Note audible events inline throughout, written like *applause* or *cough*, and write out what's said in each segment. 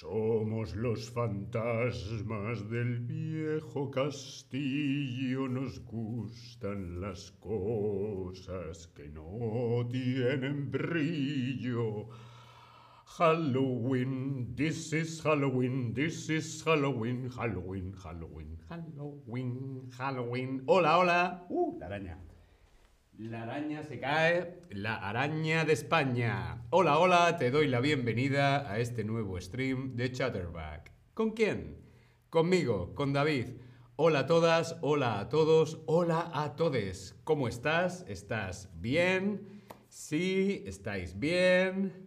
Somos los fantasmas del viejo castillo, nos gustan las cosas que no tienen brillo. Halloween, this is Halloween, this is Halloween, Halloween, Halloween, Halloween, Halloween. Hola, hola. Uh, la araña. La araña se cae, la araña de España. Hola, hola, te doy la bienvenida a este nuevo stream de Chatterback. ¿Con quién? Conmigo, con David. Hola a todas, hola a todos, hola a todes. ¿Cómo estás? ¿Estás bien? Sí, estáis bien.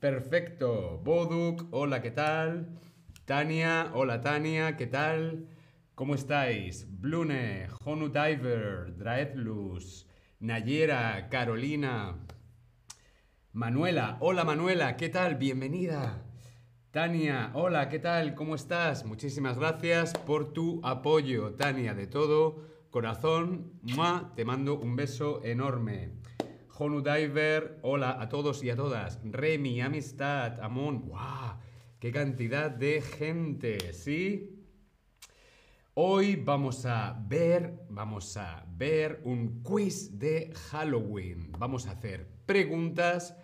Perfecto. Boduk, hola, ¿qué tal? Tania, hola Tania, ¿qué tal? ¿Cómo estáis? Blune, Honu Diver, Draedlus, Nayera, Carolina, Manuela, hola Manuela, ¿qué tal? Bienvenida. Tania, hola, ¿qué tal? ¿Cómo estás? Muchísimas gracias por tu apoyo, Tania, de todo corazón. Te mando un beso enorme. Honu Diver, hola a todos y a todas. Remy, amistad, Amon, ¡guau! ¡Qué cantidad de gente! ¿Sí? Hoy vamos a ver, vamos a ver un quiz de Halloween. Vamos a hacer preguntas,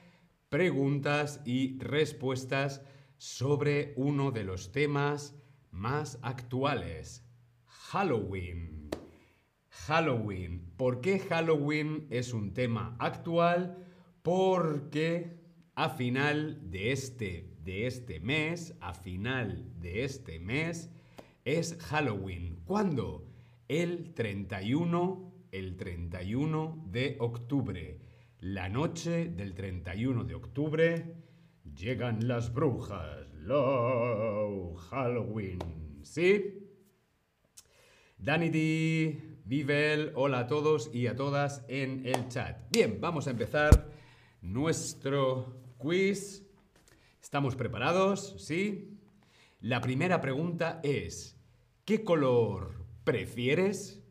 preguntas y respuestas sobre uno de los temas más actuales. Halloween. Halloween. ¿Por qué Halloween es un tema actual? Porque a final de este, de este mes, a final de este mes, es Halloween. ¿Cuándo? El 31, el 31 de octubre. La noche del 31 de octubre llegan las brujas. Lo Halloween. ¿Sí? Danny D, Vivel, hola a todos y a todas en el chat. Bien, vamos a empezar nuestro quiz. ¿Estamos preparados? ¿Sí? La primera pregunta es, ¿qué color prefieres?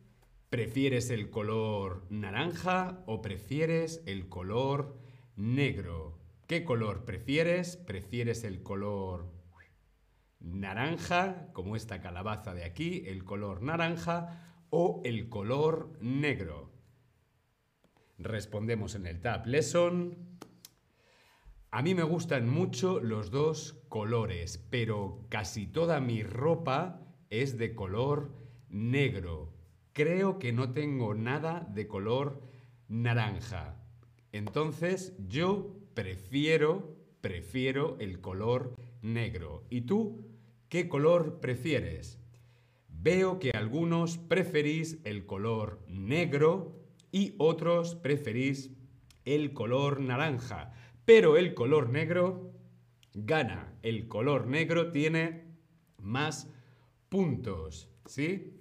¿Prefieres el color naranja o prefieres el color negro? ¿Qué color prefieres? ¿Prefieres el color naranja, como esta calabaza de aquí, el color naranja, o el color negro? Respondemos en el Tab Lesson. A mí me gustan mucho los dos colores, pero casi toda mi ropa es de color negro. Creo que no tengo nada de color naranja. Entonces yo prefiero, prefiero el color negro. ¿Y tú qué color prefieres? Veo que algunos preferís el color negro y otros preferís el color naranja. Pero el color negro gana. El color negro tiene más puntos, ¿sí?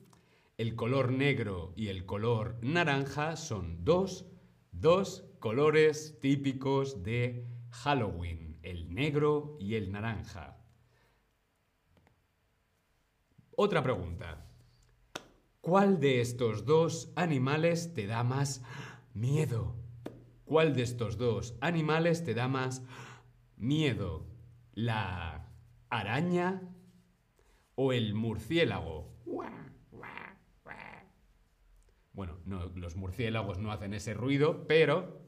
El color negro y el color naranja son dos, dos colores típicos de Halloween, el negro y el naranja. Otra pregunta. ¿Cuál de estos dos animales te da más miedo? ¿Cuál de estos dos animales te da más miedo? ¿La araña o el murciélago? Bueno, los murciélagos no hacen ese ruido, pero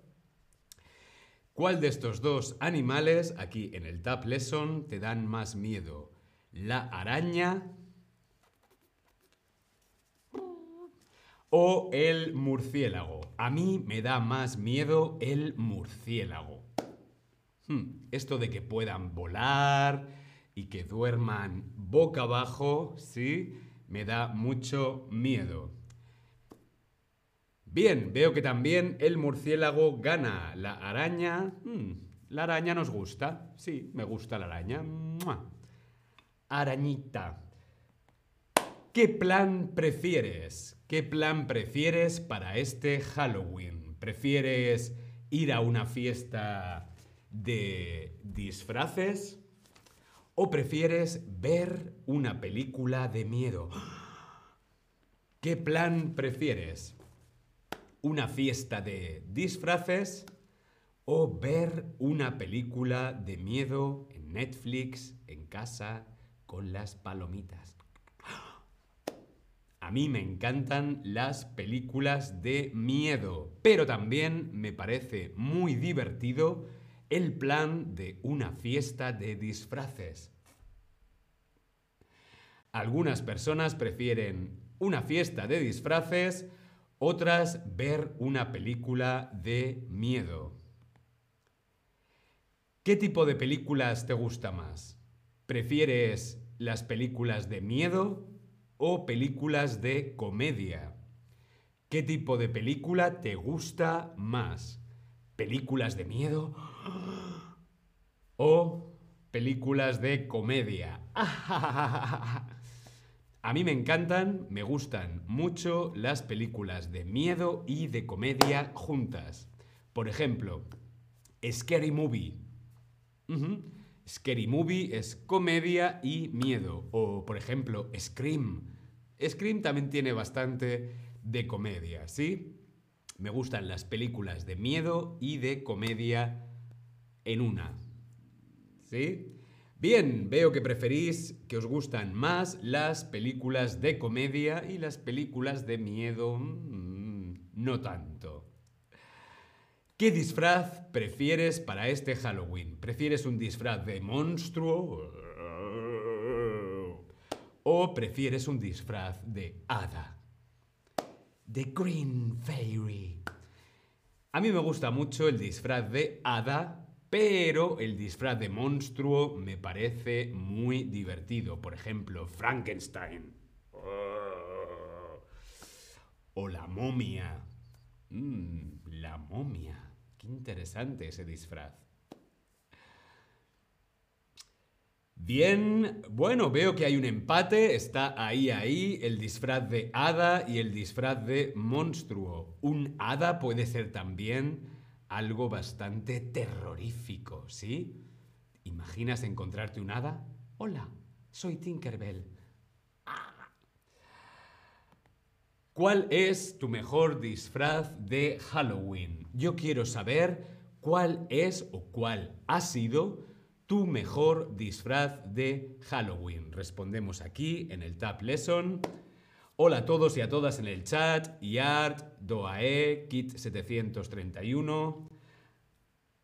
¿cuál de estos dos animales aquí en el Tab Lesson te dan más miedo? ¿La araña o el murciélago. A mí me da más miedo el murciélago. Hmm, esto de que puedan volar y que duerman boca abajo, sí, me da mucho miedo. Bien, veo que también el murciélago gana. La araña... Hmm, la araña nos gusta. Sí, me gusta la araña. Arañita. ¿Qué plan prefieres? ¿Qué plan prefieres para este Halloween? ¿Prefieres ir a una fiesta de disfraces? ¿O prefieres ver una película de miedo? ¿Qué plan prefieres? ¿Una fiesta de disfraces o ver una película de miedo en Netflix, en casa, con las palomitas. A mí me encantan las películas de miedo, pero también me parece muy divertido el plan de una fiesta de disfraces. Algunas personas prefieren una fiesta de disfraces, otras ver una película de miedo. ¿Qué tipo de películas te gusta más? ¿Prefieres las películas de miedo o películas de comedia. ¿Qué tipo de película te gusta más? ¿Películas de miedo *gasps* o películas de comedia? *laughs* A mí me encantan, me gustan mucho las películas de miedo y de comedia juntas. Por ejemplo, Scary Movie. Scary Movie es comedia y miedo. O, por ejemplo, Scream. Scream también tiene bastante de comedia, ¿sí? Me gustan las películas de miedo y de comedia en una. ¿Sí? Bien, veo que preferís, que os gustan más las películas de comedia y las películas de miedo mm, no tanto. ¿Qué disfraz prefieres para este Halloween? ¿Prefieres un disfraz de monstruo? ¿O prefieres un disfraz de hada? The Green Fairy. A mí me gusta mucho el disfraz de hada, pero el disfraz de monstruo me parece muy divertido. Por ejemplo, Frankenstein. O la momia. Mm, la momia. Qué interesante ese disfraz. Bien, bueno, veo que hay un empate, está ahí, ahí, el disfraz de hada y el disfraz de monstruo. Un hada puede ser también algo bastante terrorífico, ¿sí? ¿Imaginas encontrarte un hada? Hola, soy Tinkerbell. ¿Cuál es tu mejor disfraz de Halloween? Yo quiero saber cuál es o cuál ha sido tu mejor disfraz de Halloween. Respondemos aquí en el Tab Lesson. Hola a todos y a todas en el chat. Yart, Doae, Kit731.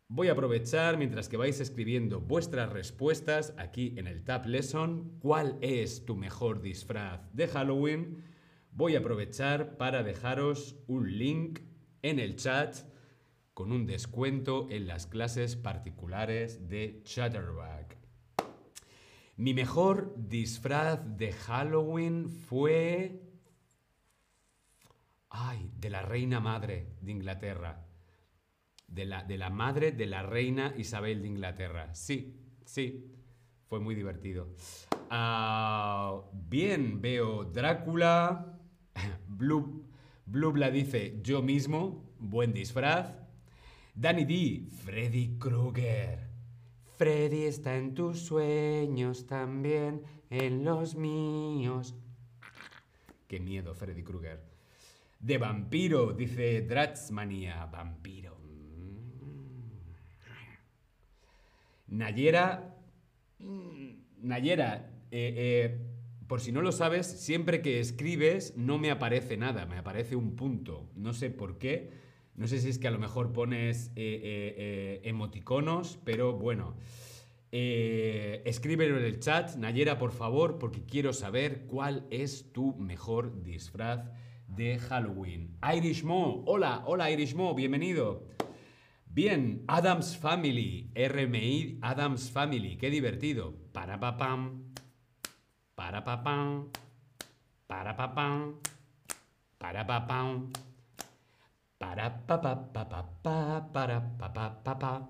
Voy a aprovechar mientras que vais escribiendo vuestras respuestas aquí en el Tab Lesson. ¿Cuál es tu mejor disfraz de Halloween? voy a aprovechar para dejaros un link en el chat con un descuento en las clases particulares de Chatterback. Mi mejor disfraz de Halloween fue... Ay, de la reina madre de Inglaterra. De la, de la madre de la reina Isabel de Inglaterra. Sí, sí, fue muy divertido. Ah, bien, veo Drácula. *laughs* Blue, Blubla dice yo mismo, buen disfraz. Danny D, Freddy Krueger. Freddy está en tus sueños también, en los míos. Qué miedo, Freddy Krueger. De vampiro, dice Dratzmania, vampiro. Nayera. Nayera, eh, eh, por si no lo sabes, siempre que escribes no me aparece nada, me aparece un punto. No sé por qué. No sé si es que a lo mejor pones eh, eh, eh, emoticonos, pero bueno. escríbelo en el chat, Nayera, por favor, porque quiero saber cuál es tu mejor disfraz de Halloween. Irish Mo, hola, hola Irish Mo, bienvenido. Bien, Adams Family, RMI Adams Family, qué divertido. Para papam. Para papam. Para papam. Para papam. Para pa para pa para pa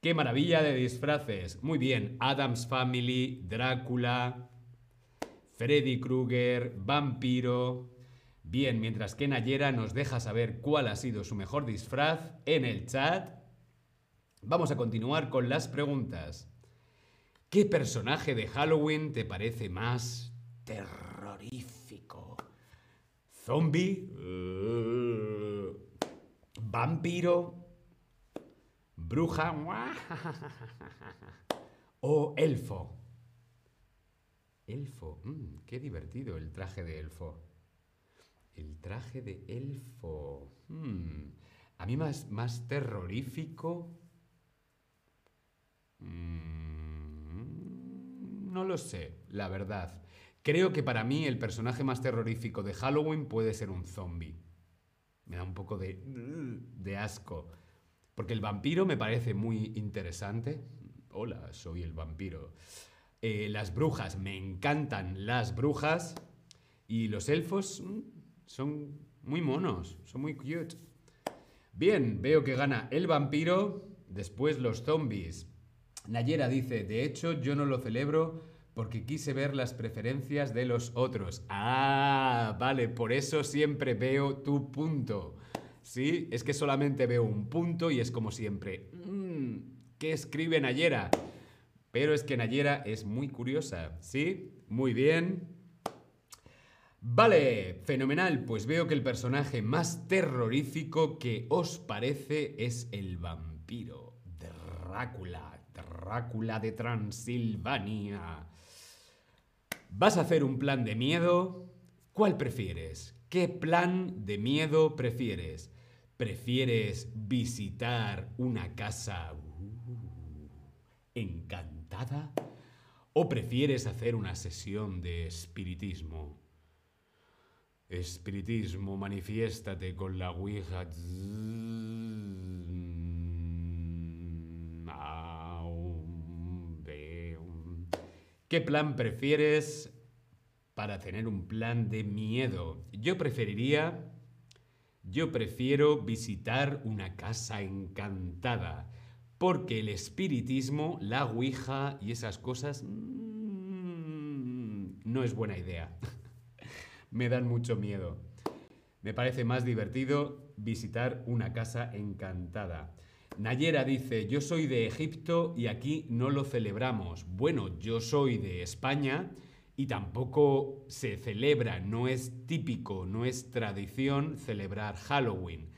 Qué maravilla de disfraces. Muy bien, Adams Family, Drácula, Freddy Krueger, Vampiro. Bien, mientras que Nayera nos deja saber cuál ha sido su mejor disfraz en el chat, vamos a continuar con las preguntas. ¿Qué personaje de Halloween te parece más terrorífico? ¿Zombie? vampiro, bruja *laughs* o elfo. Elfo, mm, qué divertido el traje de elfo. El traje de elfo. Mm, a mí más, más terrorífico. Mm, no lo sé, la verdad. Creo que para mí el personaje más terrorífico de Halloween puede ser un zombie. Me da un poco de, de asco. Porque el vampiro me parece muy interesante. Hola, soy el vampiro. Eh, las brujas, me encantan las brujas. Y los elfos mm, son muy monos, son muy cute. Bien, veo que gana el vampiro, después los zombies. Nayera dice, de hecho yo no lo celebro porque quise ver las preferencias de los otros. Ah, vale, por eso siempre veo tu punto. ¿Sí? Es que solamente veo un punto y es como siempre. Mmm, ¿Qué escribe Nayera? Pero es que Nayera es muy curiosa. ¿Sí? Muy bien. Vale, fenomenal. Pues veo que el personaje más terrorífico que os parece es el vampiro. Drácula. Drácula de Transilvania. ¿Vas a hacer un plan de miedo? ¿Cuál prefieres? ¿Qué plan de miedo prefieres? ¿Prefieres visitar una casa uh, encantada? ¿O prefieres hacer una sesión de espiritismo? Espiritismo, manifiéstate con la Ouija. ¿Qué plan prefieres para tener un plan de miedo? Yo preferiría... Yo prefiero visitar una casa encantada, porque el espiritismo, la Ouija y esas cosas mm, no es buena idea. *laughs* Me dan mucho miedo. Me parece más divertido visitar una casa encantada. Nayera dice, yo soy de Egipto y aquí no lo celebramos. Bueno, yo soy de España y tampoco se celebra, no es típico, no es tradición celebrar Halloween.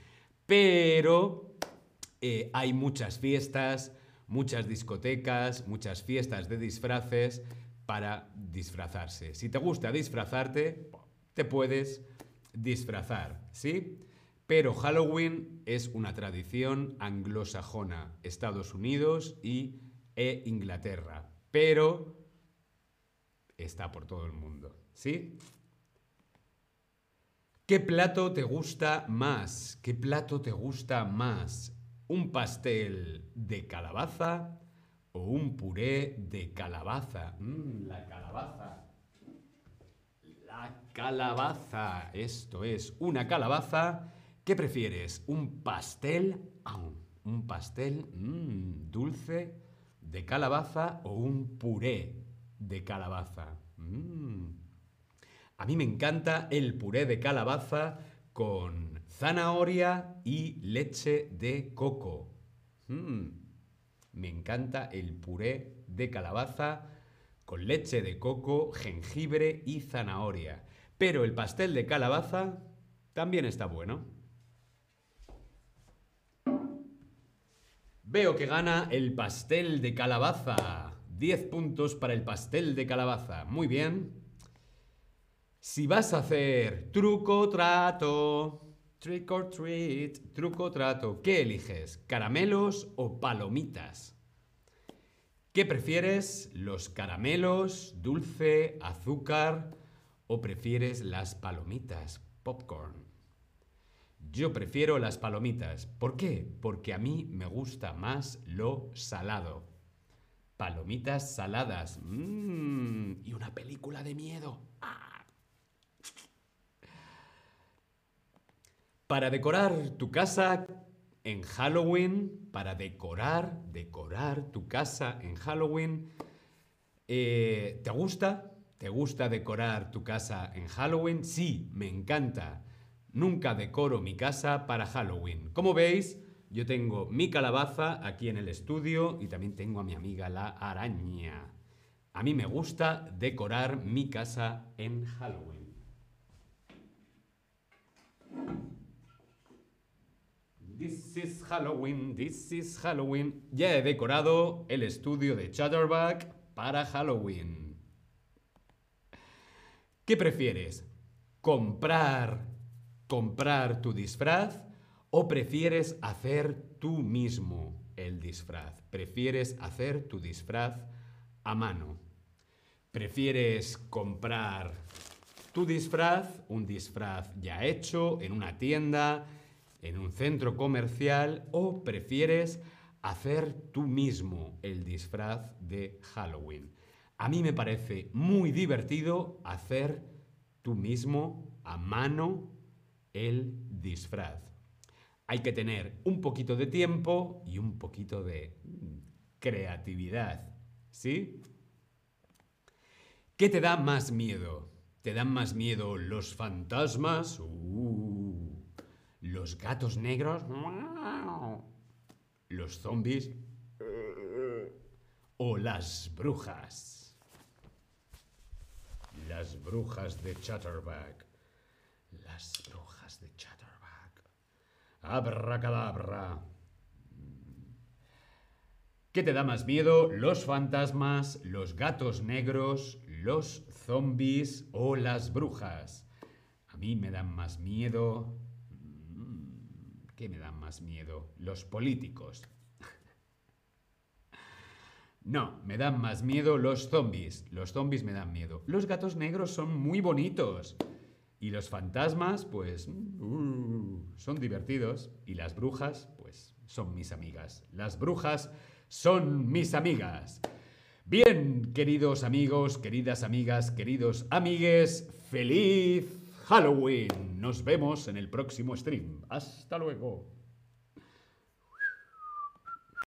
Pero eh, hay muchas fiestas, muchas discotecas, muchas fiestas de disfraces para disfrazarse. Si te gusta disfrazarte, te puedes disfrazar, ¿sí? Pero Halloween es una tradición anglosajona, Estados Unidos y, e Inglaterra. Pero está por todo el mundo. ¿Sí? ¿Qué plato te gusta más? ¿Qué plato te gusta más? ¿Un pastel de calabaza o un puré de calabaza? Mm, la calabaza. La calabaza. Esto es una calabaza ¿Qué prefieres? ¿Un pastel? ¿Un pastel mm, dulce de calabaza o un puré de calabaza? Mm. A mí me encanta el puré de calabaza con zanahoria y leche de coco. Mm. Me encanta el puré de calabaza con leche de coco, jengibre y zanahoria. Pero el pastel de calabaza también está bueno. Veo que gana el pastel de calabaza. 10 puntos para el pastel de calabaza. Muy bien. Si vas a hacer truco trato, trick or treat, truco trato, ¿qué eliges? ¿Caramelos o palomitas? ¿Qué prefieres? ¿Los caramelos, dulce, azúcar o prefieres las palomitas, popcorn? Yo prefiero las palomitas. ¿Por qué? Porque a mí me gusta más lo salado. Palomitas saladas. Mmm, y una película de miedo. Ah. Para decorar tu casa en Halloween, para decorar, decorar tu casa en Halloween, eh, ¿te gusta? ¿Te gusta decorar tu casa en Halloween? Sí, me encanta. Nunca decoro mi casa para Halloween. Como veis, yo tengo mi calabaza aquí en el estudio y también tengo a mi amiga la araña. A mí me gusta decorar mi casa en Halloween. Halloween, this is Halloween. Ya he decorado el estudio de Chatterback para Halloween. ¿Qué prefieres? ¿Comprar, comprar tu disfraz o prefieres hacer tú mismo el disfraz? ¿Prefieres hacer tu disfraz a mano? ¿Prefieres comprar tu disfraz, un disfraz ya hecho en una tienda, en un centro comercial o prefieres hacer tú mismo el disfraz de Halloween. A mí me parece muy divertido hacer tú mismo a mano el disfraz. Hay que tener un poquito de tiempo y un poquito de creatividad. ¿Sí? ¿Qué te da más miedo? ¿Te dan más miedo los fantasmas? Uh, ¿Los gatos negros? ¿Los zombies? ¿O las brujas? Las brujas de Chatterback. Las brujas de Chatterback. Abracadabra. ¿Qué te da más miedo? ¿Los fantasmas, los gatos negros, los zombies o las brujas? A mí me dan más miedo ¿Qué me dan más miedo? Los políticos. *laughs* No, me dan más miedo los zombies. Los zombies me dan miedo. Los gatos negros son muy bonitos. Y los fantasmas, pues, uh, son divertidos. Y las brujas, pues, son mis amigas. Las brujas son mis amigas. Bien, queridos amigos, queridas amigas, queridos amigues, feliz Halloween. Nos vemos en el próximo stream. Hasta luego.